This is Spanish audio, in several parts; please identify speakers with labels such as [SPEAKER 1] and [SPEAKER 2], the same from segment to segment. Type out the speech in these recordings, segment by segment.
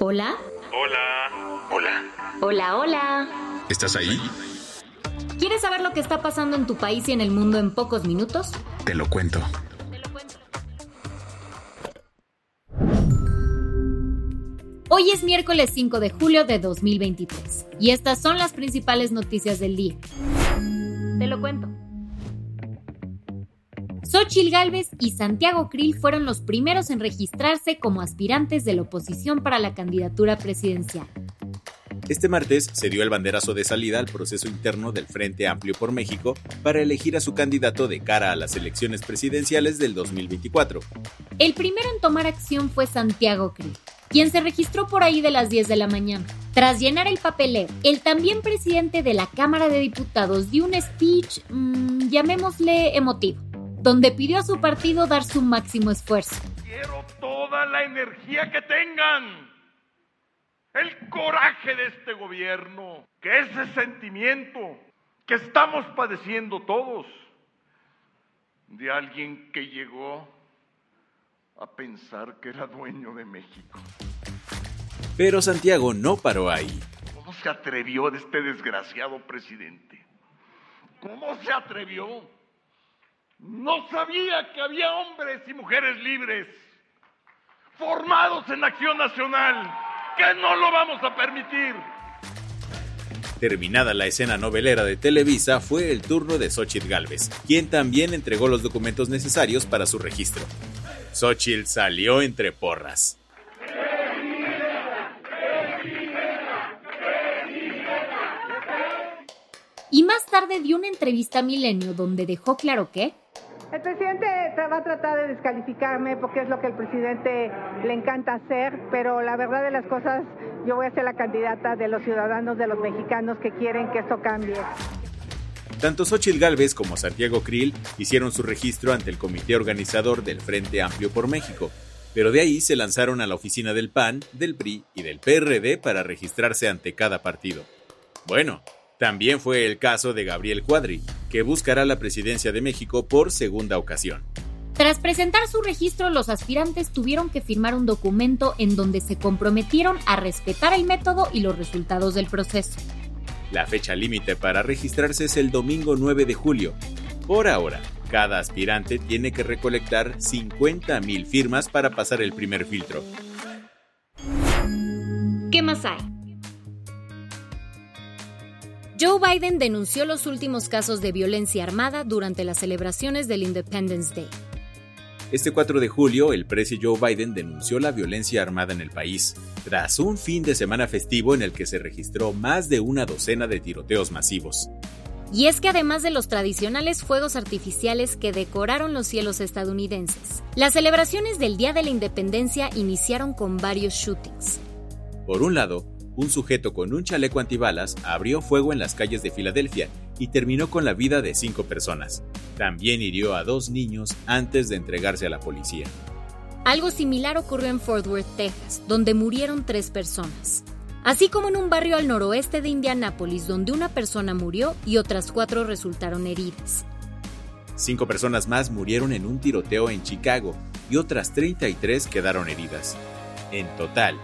[SPEAKER 1] Hola.
[SPEAKER 2] Hola.
[SPEAKER 3] Hola.
[SPEAKER 1] Hola, hola.
[SPEAKER 3] ¿Estás ahí?
[SPEAKER 1] ¿Quieres saber lo que está pasando en tu país y en el mundo en pocos minutos?
[SPEAKER 3] Te lo cuento.
[SPEAKER 1] Hoy es miércoles 5 de julio de 2023 y estas son las principales noticias del día. Te lo cuento. Xochil Gálvez y Santiago Krill fueron los primeros en registrarse como aspirantes de la oposición para la candidatura presidencial.
[SPEAKER 4] Este martes se dio el banderazo de salida al proceso interno del Frente Amplio por México para elegir a su candidato de cara a las elecciones presidenciales del 2024.
[SPEAKER 1] El primero en tomar acción fue Santiago Krill, quien se registró por ahí de las 10 de la mañana. Tras llenar el papeleo, el también presidente de la Cámara de Diputados dio un speech, mmm, llamémosle emotivo, donde pidió a su partido dar su máximo esfuerzo.
[SPEAKER 2] Quiero toda la energía que tengan. El coraje de este gobierno, que ese sentimiento que estamos padeciendo todos, de alguien que llegó a pensar que era dueño de México.
[SPEAKER 4] Pero Santiago no paró ahí.
[SPEAKER 2] ¿Cómo se atrevió de este desgraciado presidente? ¿Cómo se atrevió? No sabía que había hombres y mujeres libres, formados en acción nacional, que no lo vamos a permitir.
[SPEAKER 4] Terminada la escena novelera de Televisa, fue el turno de Xochitl Galvez, quien también entregó los documentos necesarios para su registro. Xochitl salió entre porras.
[SPEAKER 1] Y más tarde dio una entrevista a Milenio donde dejó claro que
[SPEAKER 5] el presidente va a tratar de descalificarme porque es lo que el presidente le encanta hacer, pero la verdad de las cosas, yo voy a ser la candidata de los ciudadanos, de los mexicanos que quieren que esto cambie.
[SPEAKER 4] Tanto Xochitl Gálvez como Santiago Krill hicieron su registro ante el comité organizador del Frente Amplio por México, pero de ahí se lanzaron a la oficina del PAN, del PRI y del PRD para registrarse ante cada partido. Bueno, también fue el caso de Gabriel Cuadri, que buscará la presidencia de México por segunda ocasión.
[SPEAKER 1] Tras presentar su registro, los aspirantes tuvieron que firmar un documento en donde se comprometieron a respetar el método y los resultados del proceso.
[SPEAKER 4] La fecha límite para registrarse es el domingo 9 de julio. Por ahora, cada aspirante tiene que recolectar 50.000 firmas para pasar el primer filtro.
[SPEAKER 1] ¿Qué más hay? Joe Biden denunció los últimos casos de violencia armada durante las celebraciones del Independence Day.
[SPEAKER 4] Este 4 de julio, el presidente Joe Biden denunció la violencia armada en el país, tras un fin de semana festivo en el que se registró más de una docena de tiroteos masivos.
[SPEAKER 1] Y es que además de los tradicionales fuegos artificiales que decoraron los cielos estadounidenses, las celebraciones del Día de la Independencia iniciaron con varios shootings.
[SPEAKER 4] Por un lado, un sujeto con un chaleco antibalas abrió fuego en las calles de Filadelfia y terminó con la vida de cinco personas. También hirió a dos niños antes de entregarse a la policía.
[SPEAKER 1] Algo similar ocurrió en Fort Worth, Texas, donde murieron tres personas. Así como en un barrio al noroeste de Indianápolis, donde una persona murió y otras cuatro resultaron heridas.
[SPEAKER 4] Cinco personas más murieron en un tiroteo en Chicago y otras 33 quedaron heridas. En total,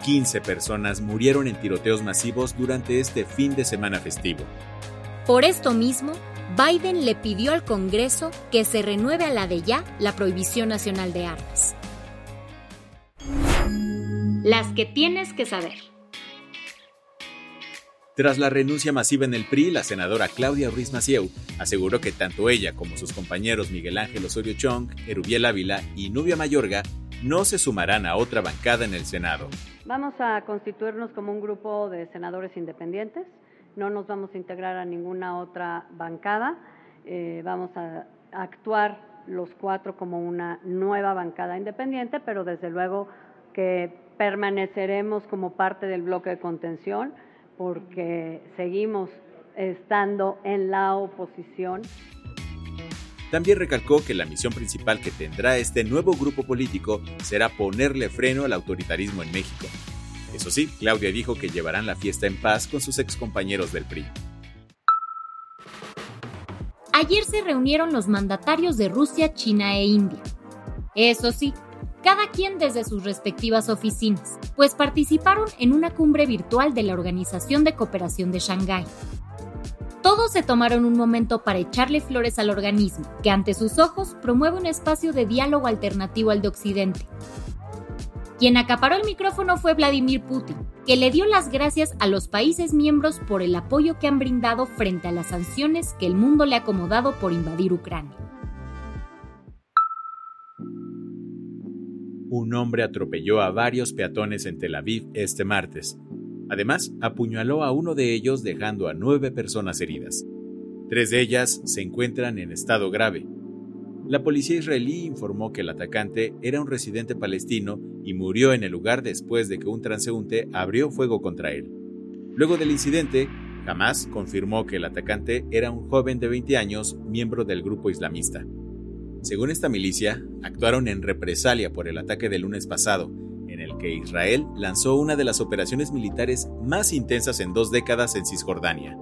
[SPEAKER 4] 15 personas murieron en tiroteos masivos durante este fin de semana festivo.
[SPEAKER 1] Por esto mismo, Biden le pidió al Congreso que se renueve a la de ya la prohibición nacional de armas. Las que tienes que saber.
[SPEAKER 4] Tras la renuncia masiva en el PRI, la senadora Claudia Ruiz Macieu aseguró que tanto ella como sus compañeros Miguel Ángel Osorio Chong, Erubiel Ávila y Nubia Mayorga no se sumarán a otra bancada en el Senado.
[SPEAKER 6] Vamos a constituirnos como un grupo de senadores independientes, no nos vamos a integrar a ninguna otra bancada, eh, vamos a actuar los cuatro como una nueva bancada independiente, pero desde luego que permaneceremos como parte del bloque de contención porque seguimos estando en la oposición.
[SPEAKER 4] También recalcó que la misión principal que tendrá este nuevo grupo político será ponerle freno al autoritarismo en México. Eso sí, Claudia dijo que llevarán la fiesta en paz con sus excompañeros del PRI.
[SPEAKER 1] Ayer se reunieron los mandatarios de Rusia, China e India. Eso sí, cada quien desde sus respectivas oficinas, pues participaron en una cumbre virtual de la Organización de Cooperación de Shanghái. Todos se tomaron un momento para echarle flores al organismo, que ante sus ojos promueve un espacio de diálogo alternativo al de Occidente. Quien acaparó el micrófono fue Vladimir Putin, que le dio las gracias a los países miembros por el apoyo que han brindado frente a las sanciones que el mundo le ha acomodado por invadir Ucrania.
[SPEAKER 4] Un hombre atropelló a varios peatones en Tel Aviv este martes, Además, apuñaló a uno de ellos dejando a nueve personas heridas. Tres de ellas se encuentran en estado grave. La policía israelí informó que el atacante era un residente palestino y murió en el lugar después de que un transeúnte abrió fuego contra él. Luego del incidente, Hamas confirmó que el atacante era un joven de 20 años, miembro del grupo islamista. Según esta milicia, actuaron en represalia por el ataque del lunes pasado que Israel lanzó una de las operaciones militares más intensas en dos décadas en Cisjordania.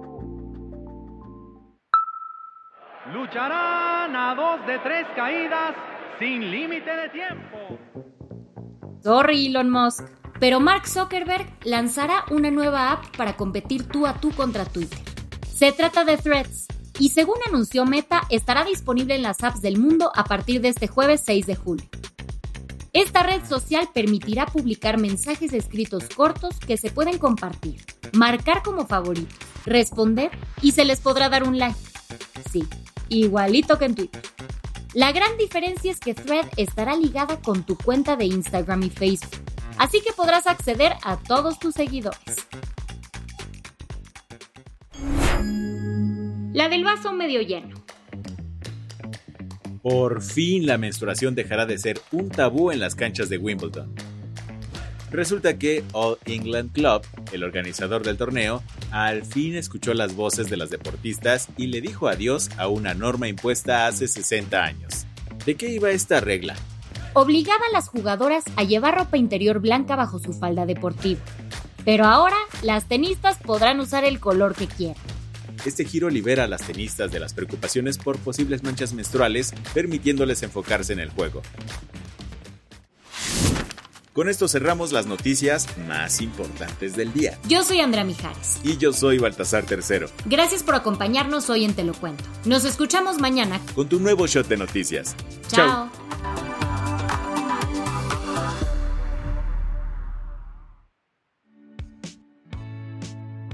[SPEAKER 3] Lucharán a dos de tres caídas sin límite de tiempo.
[SPEAKER 1] Sorry, Elon Musk, pero Mark Zuckerberg lanzará una nueva app para competir tú a tú contra Twitter. Se trata de Threads y según anunció Meta, estará disponible en las apps del mundo a partir de este jueves 6 de julio. Esta red social permitirá publicar mensajes escritos cortos que se pueden compartir, marcar como favorito, responder y se les podrá dar un like. Sí, igualito que en Twitter. La gran diferencia es que Thread estará ligada con tu cuenta de Instagram y Facebook, así que podrás acceder a todos tus seguidores. La del vaso medio lleno.
[SPEAKER 4] Por fin la menstruación dejará de ser un tabú en las canchas de Wimbledon. Resulta que All England Club, el organizador del torneo, al fin escuchó las voces de las deportistas y le dijo adiós a una norma impuesta hace 60 años. ¿De qué iba esta regla?
[SPEAKER 1] Obligaba a las jugadoras a llevar ropa interior blanca bajo su falda deportiva. Pero ahora las tenistas podrán usar el color que quieran.
[SPEAKER 4] Este giro libera a las tenistas de las preocupaciones por posibles manchas menstruales, permitiéndoles enfocarse en el juego. Con esto cerramos las noticias más importantes del día.
[SPEAKER 1] Yo soy Andrea Mijares.
[SPEAKER 4] Y yo soy Baltasar Tercero.
[SPEAKER 1] Gracias por acompañarnos hoy en Te lo Cuento. Nos escuchamos mañana
[SPEAKER 4] con tu nuevo shot de noticias.
[SPEAKER 1] Chao.